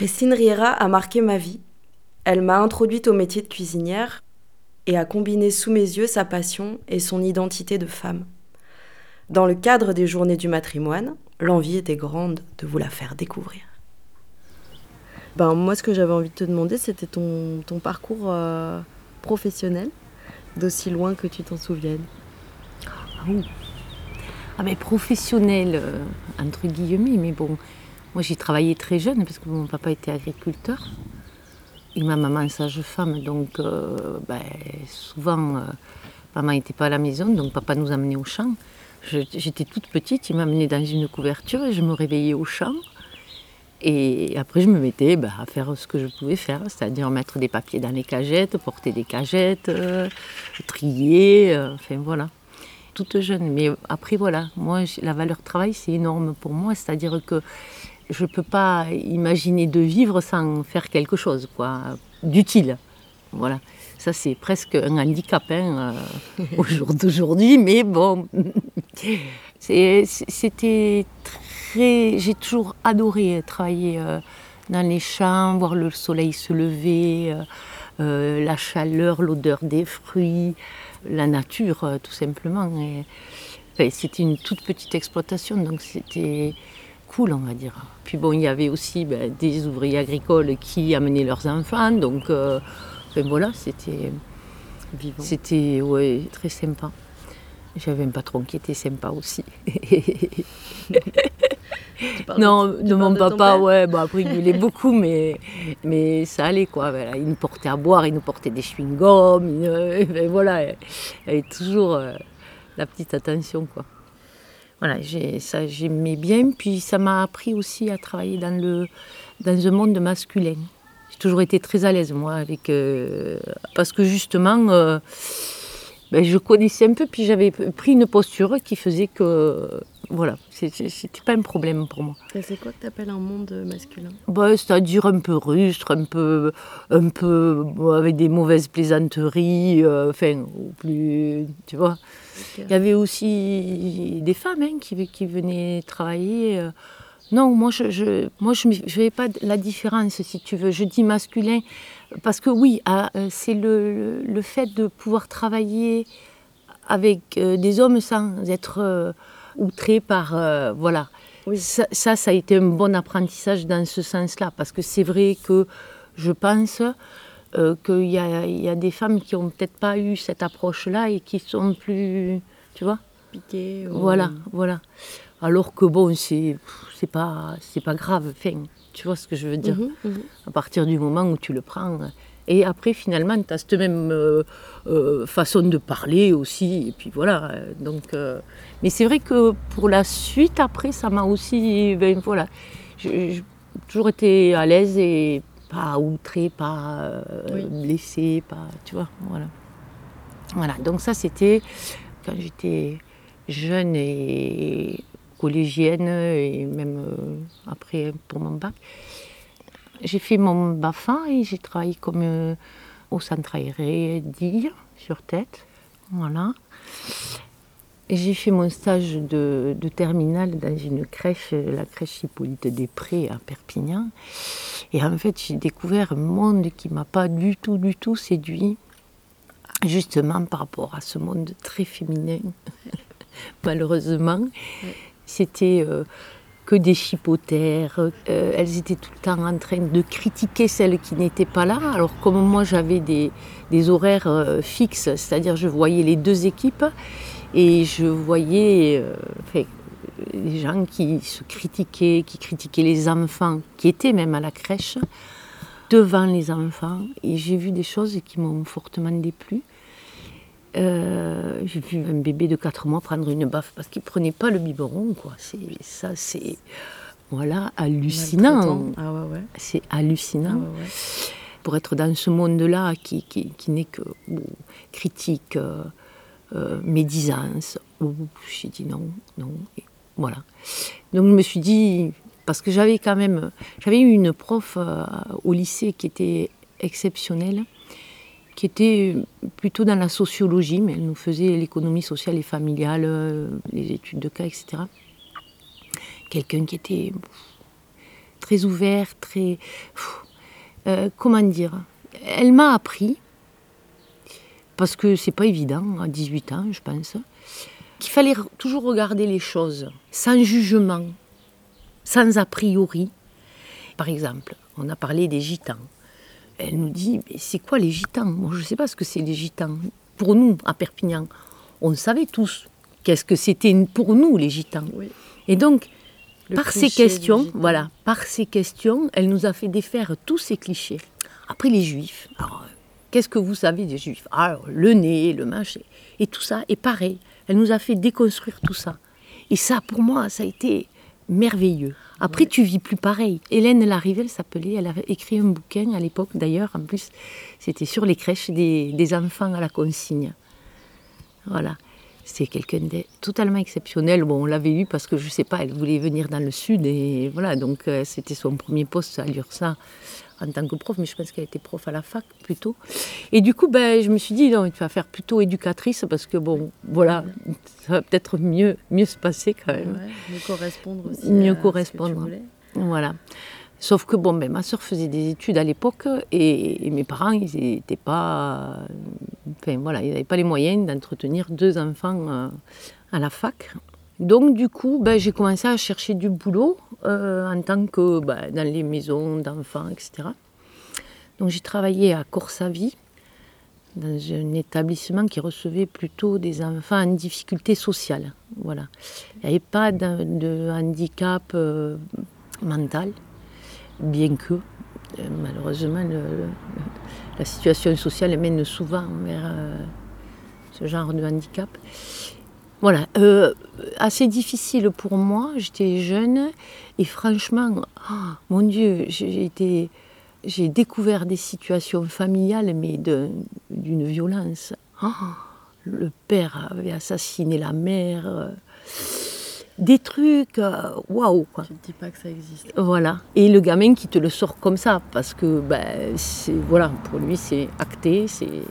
Christine Riera a marqué ma vie. Elle m'a introduite au métier de cuisinière et a combiné sous mes yeux sa passion et son identité de femme. Dans le cadre des journées du matrimoine, l'envie était grande de vous la faire découvrir. Ben, moi, ce que j'avais envie de te demander, c'était ton, ton parcours euh, professionnel, d'aussi loin que tu t'en souviennes. Ah, oui. ah mais professionnel, euh, entre guillemets, mais bon, moi j'ai travaillé très jeune parce que mon papa était agriculteur et ma maman sage-femme, donc euh, ben, souvent maman n'était pas à la maison, donc papa nous amenait au champ. J'étais toute petite, il m'amenait dans une couverture et je me réveillais au champ. Et après, je me mettais bah, à faire ce que je pouvais faire, c'est-à-dire mettre des papiers dans les cagettes, porter des cagettes, euh, trier, euh, enfin voilà. Toute jeune. Mais après, voilà, moi, la valeur travail, c'est énorme pour moi, c'est-à-dire que je ne peux pas imaginer de vivre sans faire quelque chose, quoi, d'utile. Voilà. Ça, c'est presque un handicap hein, euh, au jour d'aujourd'hui, mais bon, c'était très. J'ai toujours adoré travailler euh, dans les champs, voir le soleil se lever, euh, la chaleur, l'odeur des fruits, la nature, tout simplement. c'était une toute petite exploitation, donc c'était cool, on va dire. Puis bon, il y avait aussi ben, des ouvriers agricoles qui amenaient leurs enfants, donc voilà, c'était. C'était ouais, très sympa. J'avais un patron qui était sympa aussi. non, de, mon papa, ouais, bon, après il gueulait beaucoup, mais, mais ça allait quoi. Il nous portait à boire, il nous portait des chewing-gums, ben, voilà, il avait toujours euh, la petite attention quoi. Voilà, ça j'aimais bien, puis ça m'a appris aussi à travailler dans, le, dans un monde masculin toujours été très à l'aise, moi, avec. Euh, parce que justement, euh, ben, je connaissais un peu, puis j'avais pris une posture qui faisait que. Voilà, c'était pas un problème pour moi. c'est quoi que tu appelles un monde masculin? Ben, C'est-à-dire un peu rustre, un peu, un peu avec des mauvaises plaisanteries, euh, enfin, plus. Tu vois Il y avait aussi des femmes hein, qui, qui venaient travailler. Non, moi je je moi je fais pas la différence si tu veux. Je dis masculin parce que oui, ah, euh, c'est le, le, fait de pouvoir travailler avec euh, des hommes sans être euh, outré par voilà. Ça, ça, a été un bon apprentissage dans ce sens-là parce que c'est vrai que je pense qu'il y a, y a des femmes qui ont peut-être pas eu cette approche-là et qui sont plus, tu vois, piquées. Voilà, voilà. Alors que bon, c'est pas pas grave. Enfin, tu vois ce que je veux dire mhm, mhm. À partir du moment où tu le prends. Et après, finalement, tu as cette même euh, euh, façon de parler aussi. Et puis voilà. Donc, euh, mais c'est vrai que pour la suite, après, ça m'a aussi. Ben, voilà. J'ai toujours été à l'aise et pas outré, pas blessé, pas. Tu vois, voilà. Voilà. Donc, ça, c'était quand j'étais jeune et collégienne et même euh, après pour mon bac. J'ai fait mon BAFA et j'ai travaillé comme euh, au centre aéré d'Ille, sur tête. Voilà. J'ai fait mon stage de, de, terminale dans une crèche, la crèche Hippolyte Després à Perpignan. Et en fait, j'ai découvert un monde qui m'a pas du tout, du tout séduit, justement par rapport à ce monde très féminin, malheureusement. C'était euh, que des chipotères. Euh, elles étaient tout le temps en train de critiquer celles qui n'étaient pas là. Alors comme moi j'avais des, horaires euh, fixes, c'est-à-dire je voyais les deux équipes et je voyais les gens qui se critiquaient, qui critiquaient les enfants, qui étaient même à la crèche, devant les enfants. Et j'ai vu des choses qui m'ont fortement déplu. Euh, j'ai vu un bébé de 4 mois prendre une baffe parce qu'il prenait pas le biberon. Quoi. C'est, ça, c'est voilà, hallucinant. Ah c'est hallucinant. Ah Pour être dans ce monde-là qui, qui, n'est que critique, euh, euh, médisance, j'ai dit non, non. voilà. Donc je me suis dit, parce que j'avais quand même, j'avais eu une prof au lycée qui était exceptionnelle qui était plutôt dans la sociologie, mais elle nous faisait l'économie sociale et familiale, euh, les études de cas, etc. Quelqu'un qui était très ouvert, très. Euh, comment dire Elle m'a appris, parce que c'est pas évident à 18 ans, je pense, qu'il fallait toujours regarder les choses sans jugement, sans a priori. Par exemple, on a parlé des gitans. Elle nous dit Mais c'est quoi les gitans? Moi, je ne sais pas ce que c'est les gitans. Pour nous, à Perpignan, on savait tous qu'est-ce que c'était pour nous, les gitans. Et donc, par ces questions, voilà, par ces questions, elle nous a fait défaire tous ces clichés. Après, les juifs. Alors, qu'est-ce que vous savez des juifs? Alors, le nez, le machin. Et tout ça est pareil. Elle nous a fait déconstruire tout ça. Et ça, pour moi, ça a été merveilleux. Après, tu vis plus pareil. Hélène Larrivelle s'appelait, elle avait écrit un bouquin à l'époque, d'ailleurs, en plus, c'était sur les crèches des, des enfants à la consigne. Voilà. C'est quelqu'un de totalement exceptionnel. Bon, on l'avait eu parce que je sais pas, elle voulait venir dans le sud et voilà, donc euh, c'était son premier poste à l'URSA en tant que prof, mais je pense qu'elle était prof à la fac plutôt. Et du coup, ben, je me suis dit, non, tu vas faire plutôt éducatrice parce que bon, voilà, ça va peut-être mieux, mieux se passer quand même. mieux correspondre aussi. Mieux correspondre. Voilà. Sauf que bon, ben, ma soeur faisait des études à l'époque et, mes parents, ils n'étaient pas. Enfin voilà, ils n'avaient pas les moyens d'entretenir deux enfants euh, à la fac. Donc du coup, ben, j'ai commencé à chercher du boulot euh, en tant que ben, dans les maisons d'enfants, etc. Donc j'ai travaillé à Corsavie, dans un établissement qui recevait plutôt des enfants en difficulté sociale. Voilà. Il n'y avait pas de, handicap euh, mental bien que euh, malheureusement la situation sociale mène souvent vers ce genre de handicap. Voilà, euh, assez difficile pour moi, j'étais jeune et franchement, oh, mon Dieu, j'ai découvert des situations familiales mais d'une violence. Oh, le père avait assassiné la mère des trucs, euh, waouh quoi. Tu ne dis pas que ça existe. Voilà. Et le gamin qui te le sort comme ça, parce que ben, voilà, pour lui c'est acté, c'est...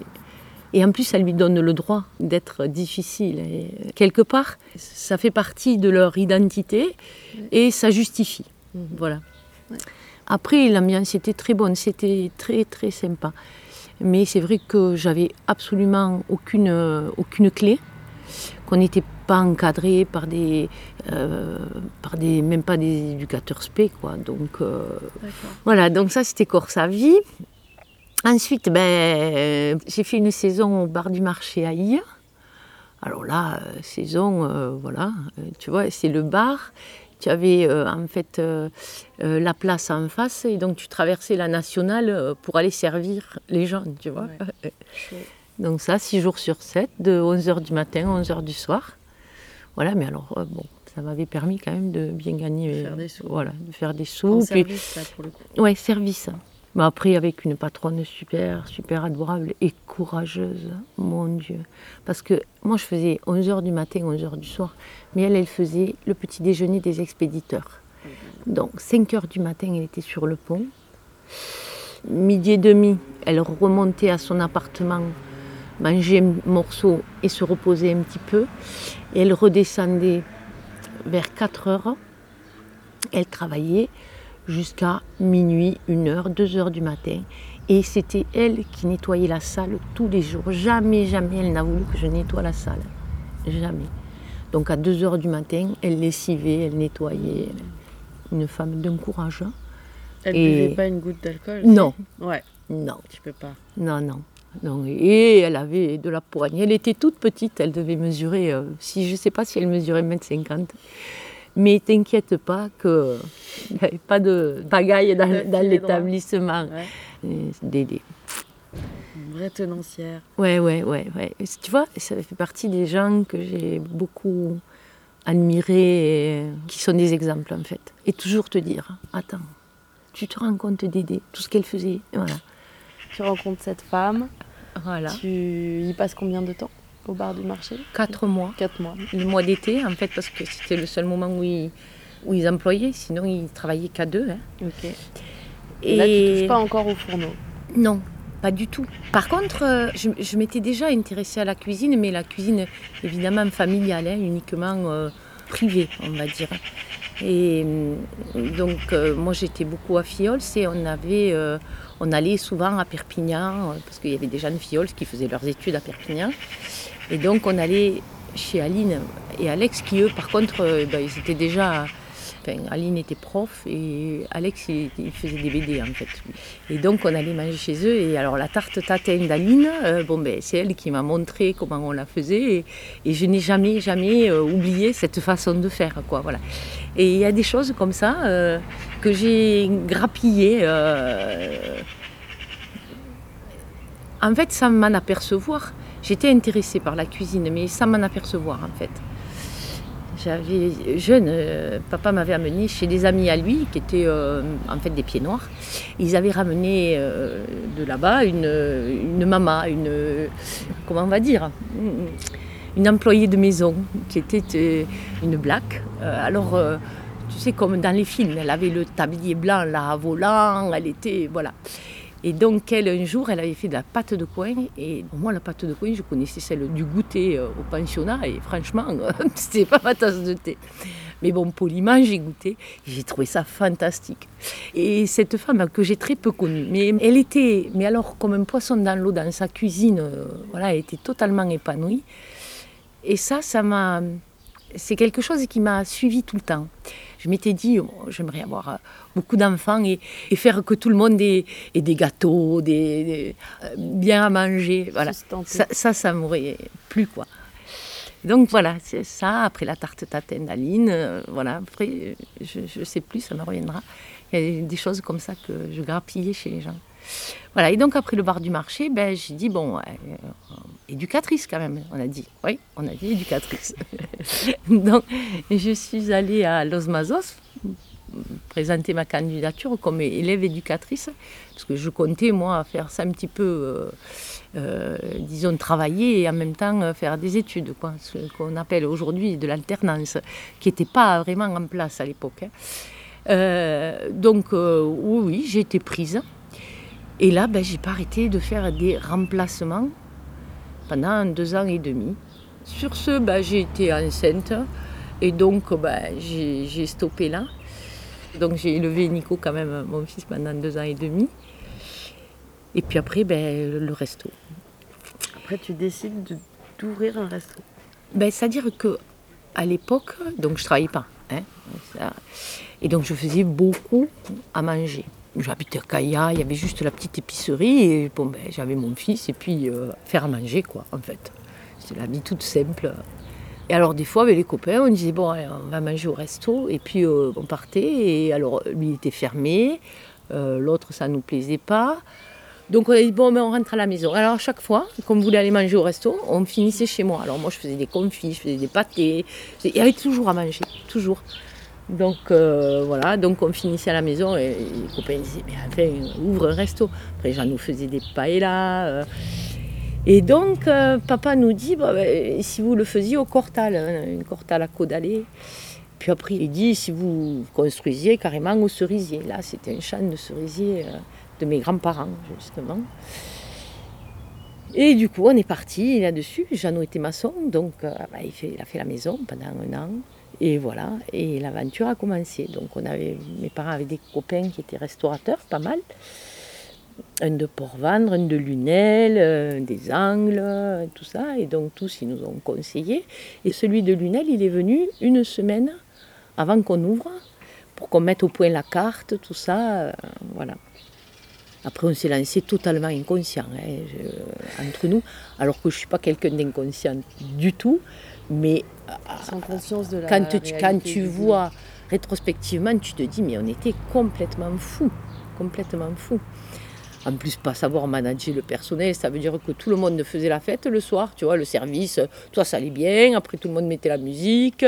Et en plus, ça lui donne le droit d'être difficile. Et quelque part, ça fait partie de leur identité et ça justifie. Mhm. Voilà. Après, l'ambiance était très bonne, c'était très très sympa. Mais c'est vrai que j'avais absolument aucune, aucune clé, qu'on n'était pas encadré par des, euh, par des, même pas des éducateurs spé, quoi. Donc euh, voilà, donc ça c'était Corse à vie. Ensuite, ben, j'ai fait une saison au bar du marché à Ia. Alors là, euh, saison, voilà, tu vois, c'est le bar. Tu avais en fait la place en face et donc tu traversais la nationale pour aller servir les gens, tu vois. donc ça, six jours sur 7, de 11h du matin à 11h du soir. Voilà, mais alors, euh, bon, ça m'avait permis quand même de bien gagner. De faire des sous. Voilà, de faire des sous. service, ça, pour le coup. Ouais, service. Mais après, avec une patronne super, super adorable et courageuse, mon Dieu. Parce que moi, je faisais 11h du matin, 11h du soir, mais elle, elle faisait le petit déjeuner des expéditeurs. Donc, 5h du matin, elle était sur le pont. Midi et demi, elle remontait à son appartement manger un morceau et se reposer un petit peu. Et elle redescendait vers 4 heures. Elle travaillait jusqu'à minuit, 1 heure, 2 heures du matin. Et c'était elle qui nettoyait la salle tous les jours. Jamais, jamais elle n'a voulu que je nettoie la salle. Jamais. Donc à 2 heures du matin, elle lessivait, elle nettoyait. Une femme d'un courage. Elle ne buvait pas une goutte d'alcool Non. Ouais. Non. Tu peux pas. Non, non et elle avait de la poigne. Elle était toute petite, elle devait mesurer, euh, si, je ne sais pas si elle mesurait 1m50. Mais t'inquiète pas qu'il n'y avait pas de bagaille dans, l'établissement. Dédé. Une vraie tenancière. Ouais, ouais, ouais, ouais. Tu vois, ça fait partie des gens que j'ai beaucoup admirés, qui sont des exemples en fait. Et toujours te dire, attends, tu te rends compte d'aider, tout ce qu'elle faisait, voilà tu rencontres cette femme. Voilà. Tu y passes combien de temps? Au bar du marché Quatre mois. Quatre mois. Le mois d'été, en fait, parce que c'était le seul moment où ils, où ils employaient, sinon ils travaillaient qu'à deux. Hein. Ok. Et, là, tu touches pas encore au fourneau Non, pas du tout. Par contre, euh, je, m'étais déjà intéressée à la cuisine, mais la cuisine évidemment familiale, hein, uniquement euh, privée, on va dire. Et donc, moi, j'étais beaucoup à Fiols et on avait on allait souvent à Perpignan, parce qu'il y avait des jeunes fioles qui faisaient leurs études à Perpignan. Et donc on allait chez Aline et Alex, qui eux, par contre, euh, ben, ils étaient déjà. Aline était prof et Alex, il, faisait des BD en fait. Et donc on allait manger chez eux. Et alors la tarte tatin d'Aline, euh, bon, ben, c'est elle qui m'a montré comment on la faisait. Et, je n'ai jamais, jamais euh, oublié cette façon de faire. Quoi, voilà. Et il y a des choses comme ça que j'ai grappillées. en fait, sans m'en apercevoir. J'étais intéressée par la cuisine, mais sans m'en apercevoir en fait. J'avais jeune, euh, papa m'avait amené chez des amis à lui qui étaient euh, en fait des pieds noirs. Ils avaient ramené euh, de là-bas une, une maman, une comment on va dire, une employée de maison qui était une black. alors tu sais comme dans les films, elle avait le tablier blanc là volant, elle était voilà. Et donc, elle, un jour, elle avait fait de la pâte de coin. Et moi, la pâte de coin, je connaissais celle du goûter euh, au pensionnat. Et franchement, c'était pas ma tasse de thé. Mais bon, poliment, j'ai goûté. J'ai trouvé ça fantastique. Et cette femme que j'ai très peu connue, mais elle était, mais alors, comme un poisson dans l'eau, dans sa cuisine, euh, voilà, elle était totalement épanouie. Et ça, ça m'a. C'est quelque chose qui m'a suivi tout le temps je m'étais dit, oh, j'aimerais avoir euh, beaucoup d'enfants et, faire que tout le monde ait, des gâteaux, des, euh, bien à manger. Voilà. Ça, ça, ça m'aurait plu, quoi. Donc voilà, c'est ça. Après la tarte tatin d'Aline, euh, voilà. Après, je ne sais plus, ça me reviendra. Il y a des choses comme ça que je grappillais chez les gens. Voilà, et donc après le bar du marché, ben, j'ai dit, bon, euh, éducatrice quand même, on a dit. Oui, on a dit éducatrice. donc je suis allée à Los Mazos présenter ma candidature comme élève éducatrice, parce que je comptais, moi, faire ça un petit peu, euh, euh, disons, travailler et en même temps faire des études, ce qu'on appelle aujourd'hui de l'alternance, qui n'était pas vraiment en place à l'époque. Hein. donc, oui, j'ai été prise. Et là, ben, j'ai pas arrêté de faire des remplacements pendant deux ans et demi. Sur ce, ben, j'ai été enceinte et donc ben, j'ai stoppé là. Donc j'ai élevé Nico quand même, mon fils, pendant deux ans et demi. Et puis après, ben, le resto. Après, tu décides d'ouvrir un resto. Ben, C'est-à-dire que à l'époque, donc je travaillais pas. Hein, et donc je faisais beaucoup à manger j'habitais à Kaya, il y avait juste la petite épicerie et bon, ben, j'avais mon fils et puis euh, faire à manger quoi en fait. C'était la vie toute simple. Et alors des fois avec les copains on disait bon on va manger au resto et puis euh, on partait et alors lui était fermé, euh, l'autre ça nous plaisait pas. Donc on a dit bon ben on rentre à la maison. Alors à chaque fois qu'on voulait aller manger au resto, on finissait chez moi. Alors moi je faisais des confits, je faisais des pâtés, il y avait toujours à manger, toujours. Donc euh, voilà, donc on finissait à la maison et les copains disaient mais enfin ouvre un resto. Après j'en nous faisais des paellas. Euh. Et donc euh, papa nous dit ben, si vous le faisiez au Cortal, hein, une Cortal à Codalé. Puis après il dit si vous construisiez carrément au cerisier. Là c'était un champ de cerisier de mes grands-parents justement. Et du coup on est parti là-dessus. Jeannot était maçon donc il, il a fait la maison pendant un an. Et voilà, et l'aventure a commencé. Donc on avait, mes parents avaient des copains qui étaient restaurateurs, pas mal. Un de Port-Vendre, un de Lunel, un des Angles, tout ça. Et donc tous, ils nous ont conseillé. Et celui de Lunel, il est venu une semaine avant qu'on ouvre, pour qu'on mette au point la carte, tout ça. Euh, voilà. Après, on s'est lancé totalement inconscient hein, entre nous, alors que je ne suis pas quelqu'un d'inconscient du tout. Mais Sans conscience de la quand, tu, quand tu vois rétrospectivement, tu te dis, mais on était complètement fou, complètement fou. En plus, pas savoir manager le personnel, ça veut dire que tout le monde faisait la fête le soir, tu vois, le service, toi ça allait bien, après tout le monde mettait la musique,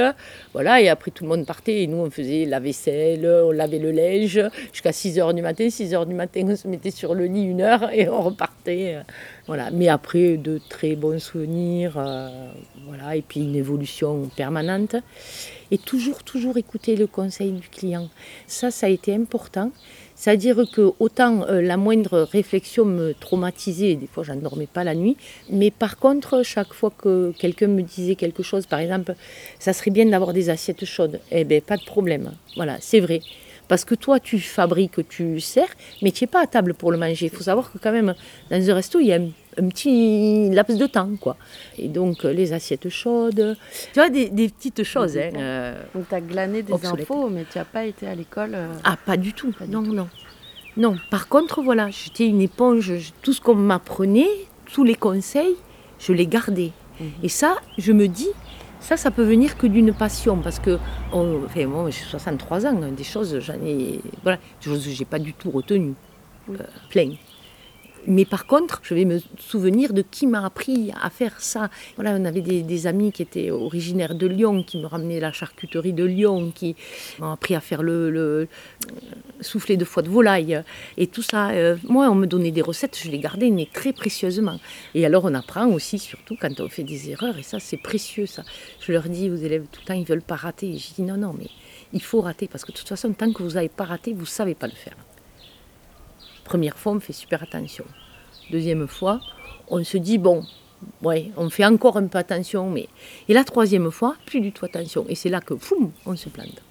voilà, et après tout le monde partait, et nous on faisait la vaisselle, on lavait le linge, jusqu'à 6h du matin, 6h du matin on se mettait sur le lit une heure et on repartait, voilà. Mais après, de très bons souvenirs, euh, voilà, et puis une évolution permanente, et toujours, toujours écouter le conseil du client. Ça, ça a été important C'est-à-dire que autant euh, la moindre réflexion me traumatisait, des fois je ne dormais pas la nuit, mais par contre, chaque fois que quelqu'un me disait quelque chose, par exemple, ça serait bien d'avoir des assiettes chaudes, eh bien pas de problème. Voilà, c'est vrai. Parce que toi, tu fabriques, tu sers, mais tu n'es pas à table pour le manger. Il faut savoir que quand même, dans un resto, il y a un, petit laps de temps, quoi. Et donc, euh, les assiettes chaudes, tu vois, des, petites choses. Hein, euh, donc, tu as glané des infos, mais tu n'as pas été à l'école euh, Ah, pas du tout. non, non. Non, par contre, voilà, j'étais une éponge. Tout ce qu'on m'apprenait, tous les conseils, je les gardais. Mhm. Et ça, je me dis, ça, ça peut venir que d'une passion, parce que, enfin, moi, j'ai 63 ans, des choses, j'en ai, voilà, des choses que j'ai pas du tout retenues, euh, plein. Mais par contre, je vais me souvenir de qui m'a appris à faire ça. Voilà, on avait des, amis qui étaient originaires de Lyon, qui me ramenaient la charcuterie de Lyon, qui m'ont appris à faire le, le, souffler de foie de volaille. Et tout ça, euh, moi, on me donnait des recettes, je les gardais, mais très précieusement. Et alors, on apprend aussi, surtout quand on fait des erreurs, et ça, c'est précieux, ça. Je leur dis aux élèves tout le temps, ils veulent pas rater. Et je dis non, non, mais il faut rater, parce que de toute façon, tant que vous n'avez pas raté, vous ne savez pas le faire. Première fois, on fait super attention. Deuxième fois, on se dit, bon, ouais, on fait encore un peu attention, mais... Et la troisième fois, plus du tout attention. Et c'est là que, foum, on se plante.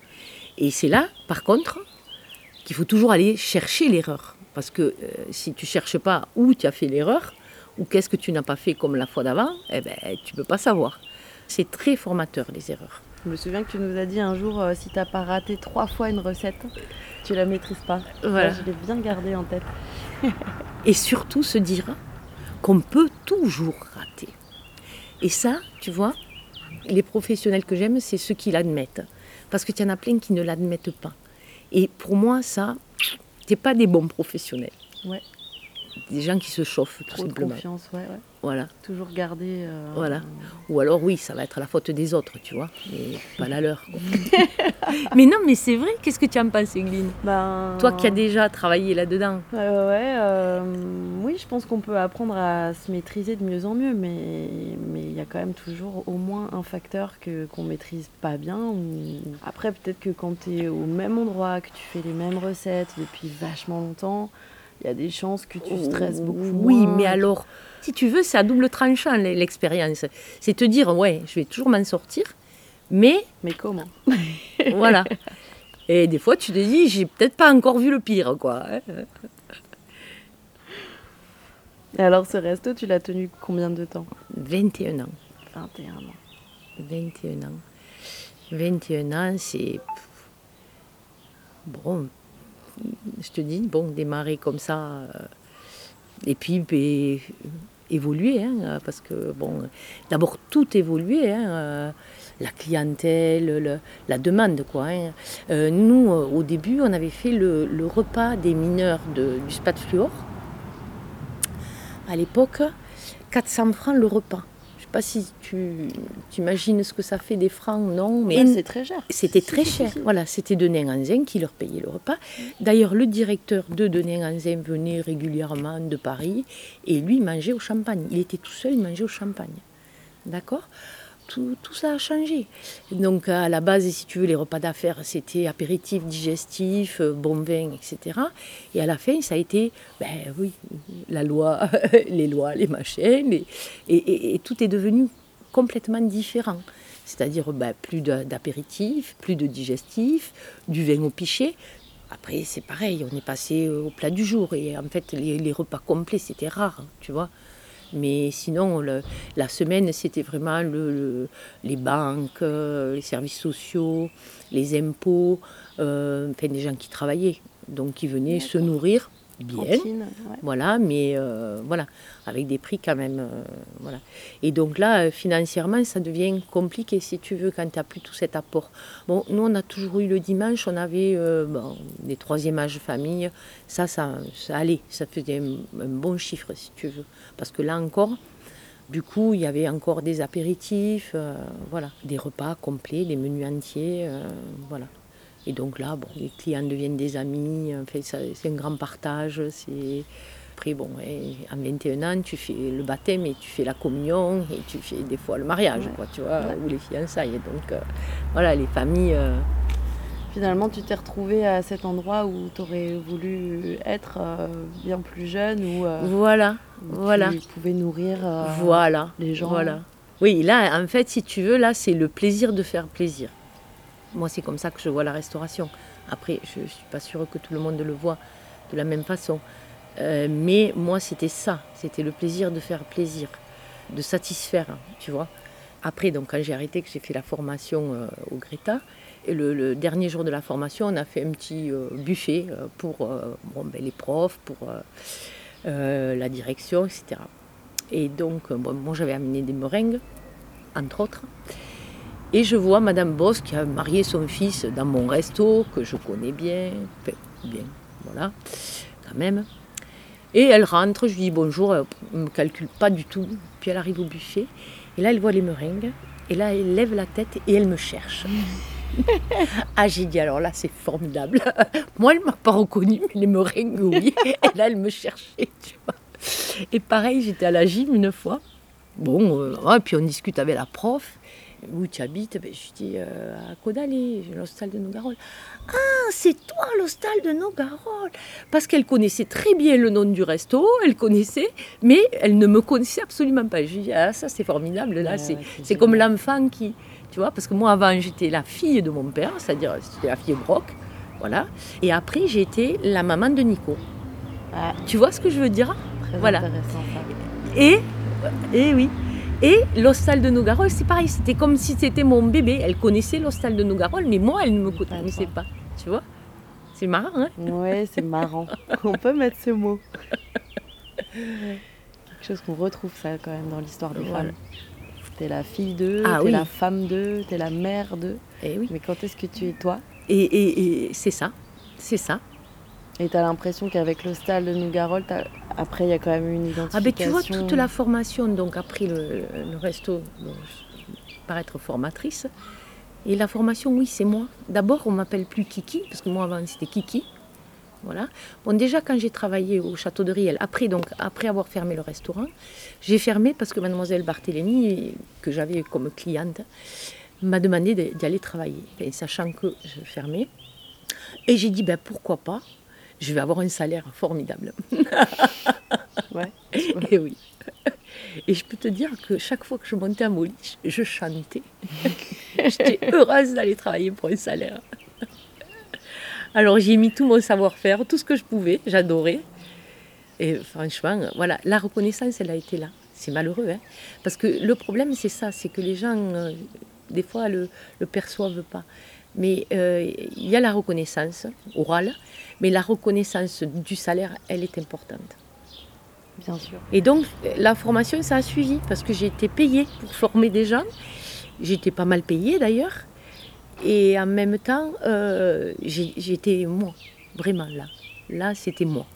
Et c'est là, par contre, qu'il faut toujours aller chercher l'erreur. Parce que euh, si tu cherches pas où tu as fait l'erreur, ou qu'est-ce que tu n'as pas fait comme la fois d'avant, eh ben, tu ne peux pas savoir. C'est très formateur, les erreurs. Je me souviens que tu nous as dit un jour, euh, si tu n'as pas raté trois fois une recette, tu la maîtrises pas. Voilà. je l'ai bien gardé en tête. et surtout se dire qu'on peut toujours rater. Et ça, tu vois, les professionnels que j'aime, c'est ceux qui l'admettent. Parce que tu y en as plein qui ne l'admettent pas. Et pour moi, ça, t'es pas des bons professionnels. Ouais. Des gens qui se chauffent, tout Trop simplement. De confiance, ouais, ouais. Voilà. Toujours garder. Euh, voilà. Ou alors, oui, ça va être la faute des autres, tu vois, mais pas la leur. mais non, mais c'est vrai, qu'est-ce que tu en penses, Gline ben... Toi qui as déjà travaillé là-dedans. ouais, euh, oui, je pense qu'on peut apprendre à se maîtriser de mieux en mieux, mais il y a quand même toujours au moins un facteur que, qu'on maîtrise pas bien. Ou... Après, peut-être que quand tu es au même endroit, que tu fais les mêmes recettes depuis vachement longtemps, il y a des chances que tu stresses beaucoup. Oui, mais alors si tu veux, c'est à double tranchant l'expérience. C'est te dire, ouais, je vais toujours m'en sortir, mais. Mais comment? Voilà. Et des fois, tu te dis, j'ai peut-être pas encore vu le pire, quoi. Et alors, ce resto, tu l'as tenu combien de temps? 21 ans. 21 ans. 21 ans. 21 ans, c'est. Bon, je te dis, bon, démarrer comme ça. Euh, et puis, ben, évoluer, hein, parce que, bon, d'abord tout évoluer, hein, euh, la clientèle, la demande, quoi. Hein. Euh, nous, euh, au début, on avait fait le, repas des mineurs du SPAT Fluor. À l'époque, 400 francs le repas pas si tu imagines ce que ça fait des francs, non. Mais c'est très cher. C'était très cher. Voilà, c'était Denain Anzin qui leur payait le repas. D'ailleurs, le directeur de Denain Anzin venait régulièrement de Paris et lui mangeait au champagne. Il était tout seul, il mangeait au champagne. D'accord? Tout, ça a changé. Donc à la base, si tu veux, les repas d'affaires, c'était apéritif, digestif, euh, bon vin, etc. Et à la fin, ça a été, ben oui, la loi, les lois, les machins, et, tout est devenu complètement différent. C'est-à-dire ben, plus d'apéritif, plus de digestif, du vin au pichet. Après, c'est pareil, on est passé au plat du jour. Et en fait, les repas complets, c'était rare, tu vois. Mais sinon, la semaine, c'était vraiment le, les banques, euh, les services sociaux, les impôts, euh, enfin des gens qui travaillaient, donc qui venaient se nourrir bien. Voilà, mais euh, voilà, avec des prix quand même. Euh, voilà. Et donc là, euh, financièrement, ça devient compliqué si tu veux quand tu n'as plus tout cet apport. Bon, nous, on a toujours eu le dimanche, on avait bon, des troisième âge famille. Ça, ça, ça allait, ça faisait un, bon chiffre si tu veux. Parce que là encore, du coup, il y avait encore des apéritifs, voilà, des repas complets, des menus entiers, voilà. Et donc là, bon, les clients deviennent des amis, c'est un grand partage. Après, bon, en 21 ans, tu fais le baptême et tu fais la communion et tu fais des fois le mariage, quoi, tu vois, ou les fiançailles. Donc euh, voilà, les familles, euh, Finalement, tu t'es retrouvé à cet endroit où tu aurais voulu être euh, bien plus jeune ou voilà. Tu pouvais nourrir voilà, les gens. Voilà. Oui, là, en fait, si tu veux, là, c'est le plaisir de faire plaisir. Moi, c'est comme ça que je vois la restauration. Après, je ne suis pas sûre que tout le monde le voit de la même façon. mais moi, c'était ça. C'était le plaisir de faire plaisir, de satisfaire, tu vois. Après, donc, quand j'ai arrêté, que j'ai fait la formation au Greta, et le, dernier jour de la formation, on a fait un petit euh, buffet euh, pour euh, ben, les profs, pour la direction, etc. Et donc, moi j'avais amené des meringues, entre autres. Et je vois Madame Boss qui a marié son fils dans mon resto, que je connais bien, enfin, bien, voilà, quand même. Et elle rentre, je lui dis bonjour, elle ne me calcule pas du tout. Puis elle arrive au buffet, et là elle voit les meringues, et là elle lève la tête et elle me cherche. ah, j'ai dit, alors là, c'est formidable. Moi, elle ne m'a pas reconnue, mais les meringues, oui. Et là, elle me cherchait, tu vois. Et pareil, j'étais à la gym une fois. Bon, euh, puis on discute avec la prof. Où tu habites ben, Je dis euh, à Codalé, l'hostal de Nogarol. Ah, c'est toi l'hostal de Nogarol Parce qu'elle connaissait très bien le nom du resto, elle connaissait, mais elle ne me connaissait absolument pas. Je dis, ah, ça c'est formidable, là, c'est comme l'enfant qui, tu vois, parce que moi avant j'étais la fille de mon père, c'est-à-dire c'était la fille Brock, voilà. Et après j'étais la maman de Nico. Ah. Tu vois ce que je veux dire? Très voilà. Intéressant, Et, et oui. Et l'hostal de Nogarol, c'est pareil, c'était comme si c'était mon bébé. Elle connaissait l'hostal de Nogarol, mais moi, elle ne me connaissait pas. Tu vois C'est marrant, hein Oui, c'est marrant. On peut mettre ce mot. Quelque chose qu'on retrouve ça quand même dans l'histoire des femmes t'es la fille d'eux, ah, t'es la femme d'eux, t'es la mère d'eux. Et eh oui. Mais quand est-ce que tu es toi? Et, c'est ça, c'est ça. Et tu as l'impression qu'avec le style de Nougarol, après, il y a quand même une identification. Ah ben tu vois, toute la formation, donc après le, resto, par être formatrice. Et la formation, oui, c'est moi. D'abord, on m'appelle plus Kiki, parce que moi avant c'était Kiki. Voilà. Bon, déjà, quand j'ai travaillé au château de Riel, après, donc, après avoir fermé le restaurant, j'ai fermé parce que mademoiselle Barthélémy, que j'avais comme cliente, m'a demandé d'y aller travailler, sachant que je fermais. Et j'ai dit, ben, pourquoi pas Je vais avoir un salaire formidable. ouais, Et oui. Et je peux te dire que chaque fois que je montais à Molich, je chantais. J'étais heureuse d'aller travailler pour un salaire. Alors j'ai mis tout mon savoir-faire, tout ce que je pouvais, j'adorais. Et franchement, voilà, la reconnaissance, elle a été là. C'est malheureux, hein parce que le problème, c'est ça, c'est que les gens, euh, des fois, le, le perçoivent pas. Mais euh, il y a la reconnaissance orale, mais la reconnaissance du salaire, elle est importante. Bien sûr. Et donc, la formation, ça a suivi, parce que j'ai été payée pour former des gens. J'étais pas mal payée d'ailleurs. Et en même temps, euh, j'étais moi, vraiment là. Là, c'était moi.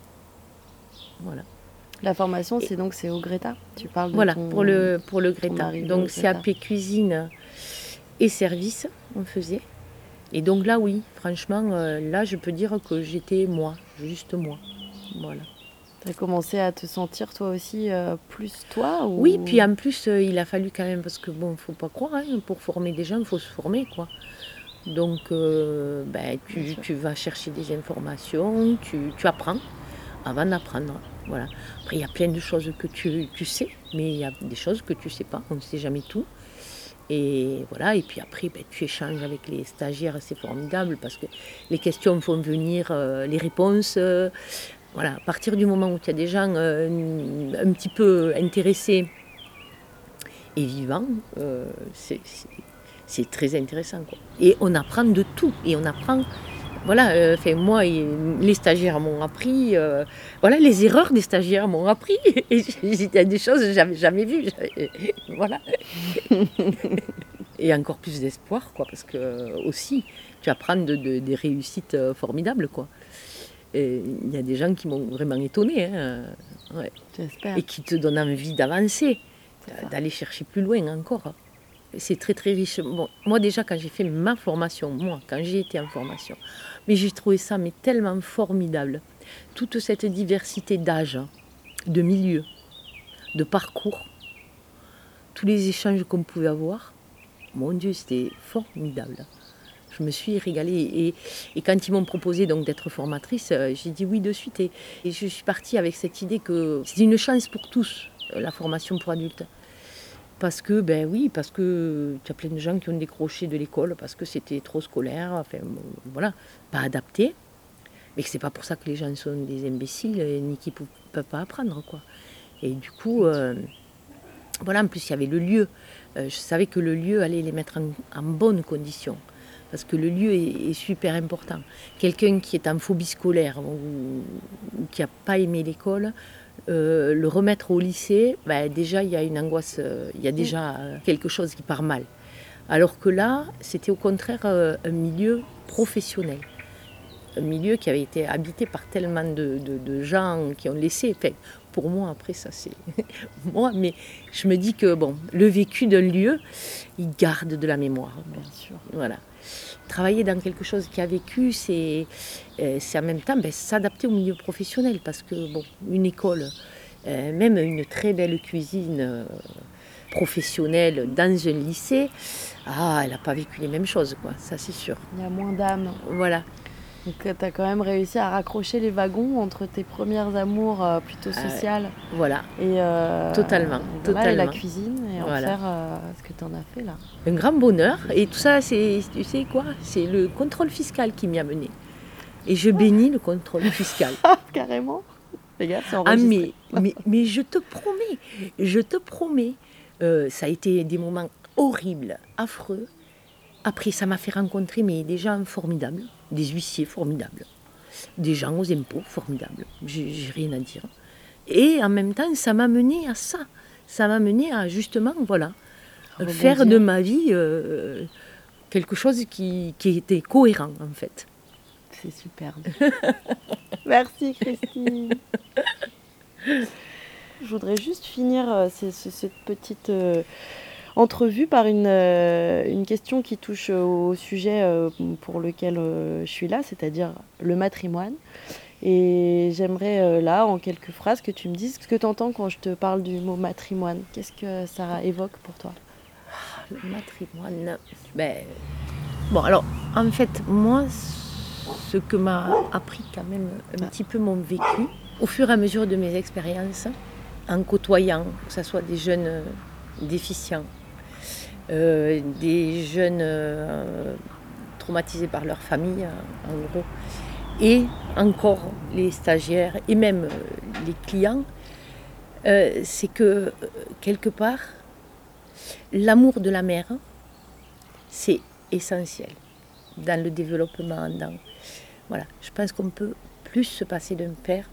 Voilà. La formation, c'est donc c'est au Greta. Tu parles de voilà pour le pour le Greta. Donc c'est appelé cuisine et service, on faisait. Et donc là, oui, franchement, euh, là, je peux dire que j'étais moi, juste moi. Voilà. Tu as commencé à te sentir toi aussi euh, plus toi Oui, puis en plus, il a fallu quand même, parce que bon, faut pas croire, hein, pour former des gens, il faut se former, quoi. Donc, euh, ben, tu, vas chercher des informations, tu, apprends avant d'apprendre. Voilà. Après, il y a plein de choses que tu, sais, mais il y a des choses que tu ne sais pas. On ne sait jamais tout. Et voilà, et puis après, ben, tu échanges avec les stagiaires, c'est formidable parce que les questions font venir euh, les réponses. Euh, voilà, à partir du moment où tu as des gens un petit peu intéressés et vivants, c'est très intéressant. Et on apprend de tout. Et on apprend. Voilà, euh, moi, les stagiaires m'ont appris. Euh, voilà, les erreurs des stagiaires m'ont appris. Et il y a des choses que je n'avais jamais vues. Voilà. et encore plus d'espoir, quoi, parce que aussi, tu apprends de, des réussites euh, formidables, quoi. Et il y a des gens qui m'ont vraiment étonné. Hein. Et qui te donnent envie d'avancer, d'aller chercher plus loin encore c'est très très riche. Bon, moi déjà quand j'ai fait ma formation, moi quand j'ai été en formation, mais j'ai trouvé ça tellement formidable. Toute cette diversité d'âge, de milieux, de parcours, tous les échanges qu'on pouvait avoir, mon Dieu, c'était formidable. je me suis régalée. Et, quand ils m'ont proposé donc d'être formatrice, euh, j'ai dit oui de suite. Et, je suis partie avec cette idée que c'est une chance pour tous, euh, la formation pour adultes. Parce que, ben oui, parce que tu as plein de gens qui ont décroché de l'école parce que c'était trop scolaire, enfin voilà, pas adapté. Mais c'est pas pour ça que les gens sont des imbéciles ni qu'ils ne peuvent pas apprendre, quoi. Et du coup, euh, voilà, en plus il y avait le lieu. je savais que le lieu allait les mettre en, en bonne condition parce que le lieu est, super important. Quelqu'un qui est en phobie scolaire ou, qui n'a pas aimé l'école, euh, le remettre au lycée, ben, déjà il y a une angoisse, euh, il y a déjà euh, quelque chose qui part mal. Alors que là, c'était au contraire un milieu professionnel. Un milieu qui avait été habité par tellement de, gens qui ont laissé. pour moi, après, ça c'est moi, mais je me dis que bon, le vécu d'un lieu, il garde de la mémoire. Bien sûr. Voilà travailler dans quelque chose qui a vécu, c'est euh, en même temps ben, s'adapter au milieu professionnel. Parce que, bon, une école, euh, même une très belle cuisine euh, professionnelle dans un lycée, ah, elle n'a pas vécu les mêmes choses, quoi, ça c'est sûr. Il y a moins d'âme. Voilà. Donc tu as quand même réussi à raccrocher les wagons entre tes premières amours euh, plutôt ah sociales. voilà. Et euh, totalement, totalement. la cuisine et en faire euh, ce que tu en as fait là. Un grand bonheur. Et tout ça, c'est, tu sais quoi? C'est le contrôle fiscal qui m'y a mené. Et je bénis le contrôle fiscal. Carrément. ah, mais, mais, mais, je te promets, je te promets, ça a été des moments horribles, affreux. Après, ça m'a fait rencontrer mais des gens formidables des huissiers formidables, des gens aux impôts formidables, j'ai rien à dire. Et en même temps, ça m'a mené à ça. Ça m'a mené à justement, voilà, faire de ma vie euh, quelque chose qui, était cohérent en fait. C'est superbe. Merci Christine. Je voudrais juste finir euh, cette petite euh, entrevue par une, euh, une question qui touche au sujet euh, pour lequel euh, je suis là, c'est-à-dire le matrimoine. Et j'aimerais là, en quelques phrases, que tu me dises ce que tu entends quand je te parle du mot matrimoine. Qu'est-ce que ça évoque pour toi? Ah, Le matrimoine. Ben, bon, alors, en fait, moi, ce que m'a appris quand même un petit peu mon vécu, au fur et à mesure de mes expériences, en côtoyant, que ce soit des jeunes déficients, euh, des jeunes euh, traumatisés par leur famille, euh, en gros, et encore les stagiaires et même les clients, c'est que quelque part, l'amour de la mère, c'est essentiel dans le développement. Voilà, je pense qu'on peut plus se passer d'un père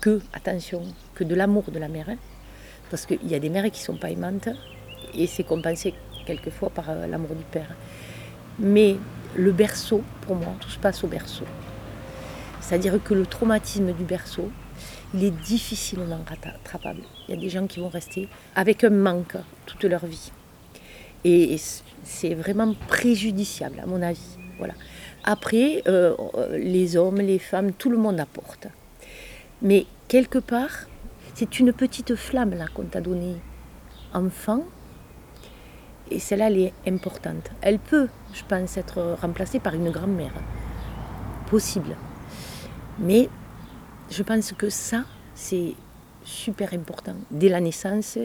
que, attention, que de l'amour de la mère. Hein, parce qu'il y a des mères qui ne sont pas aimantes et c'est compensé quelquefois par euh, l'amour du père. Mais le berceau, pour moi, tout se passe au berceau. C'est-à-dire que le traumatisme du berceau, il est difficilement rattrapable. Il y a des gens qui vont rester avec un manque toute leur vie. Et c'est vraiment préjudiciable, à mon avis. Voilà. Après, euh, les hommes, les femmes, tout le monde apporte. Mais quelque part, c'est une petite flamme là qu'on t'a donnée enfant et celle-là, elle est importante. Elle peut, je pense, être remplacée par une grand-mère. Possible. Mais je pense que ça, c'est super important dès la naissance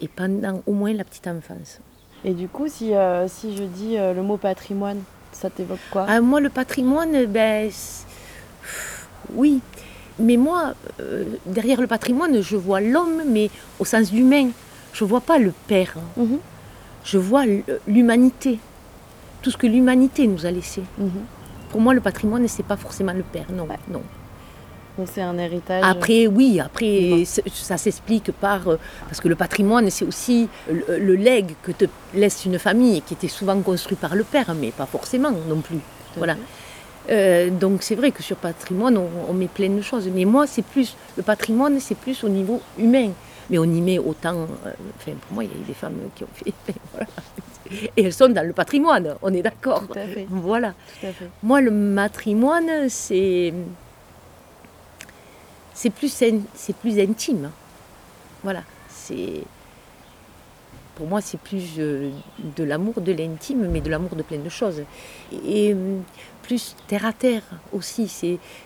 et pendant au moins la petite enfance. Et du coup, si, euh, si je dis euh, le mot patrimoine, ça t'évoque quoi? Ah, Moi, le patrimoine, ben, oui. Mais moi, euh, derrière le patrimoine, je vois l'homme, mais au sens humain. Je ne vois pas le père. Mhm je vois l'humanité, tout ce que l'humanité nous a laissé. Mhm. Pour moi, le patrimoine, c'est pas forcément le père, non, non. Donc c'est un héritage. Après, oui, après, ça s'explique par. Euh, parce que le patrimoine, c'est aussi le, legs que te laisse une famille, qui était souvent construit par le père, mais pas forcément non plus. Voilà. Euh, donc c'est vrai que sur patrimoine, on, on, met plein de choses. Mais moi, c'est plus. Le patrimoine, c'est plus au niveau humain mais on y met autant. Euh, enfin, pour moi, il y a eu des femmes qui ont fait. Et elles sont dans le patrimoine, on est d'accord. Tout à fait. Voilà. Moi, le matrimoine, c'est. C'est plus, c'est plus intime. Voilà. C'est. pour moi, c'est plus de l'amour de l'intime, mais de l'amour de plein de choses. Et, plus terre à terre aussi.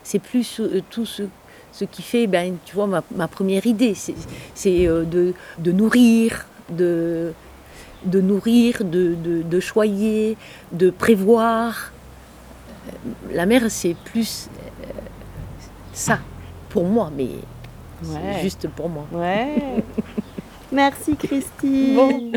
C'est plus tout ce, ce qui fait, ben, tu vois, ma, première idée. C'est de, de nourrir, de de nourrir, de, de, choyer, de prévoir. La mère, c'est plus euh, ça, pour moi, mais juste pour moi. Ouais. Merci Christine.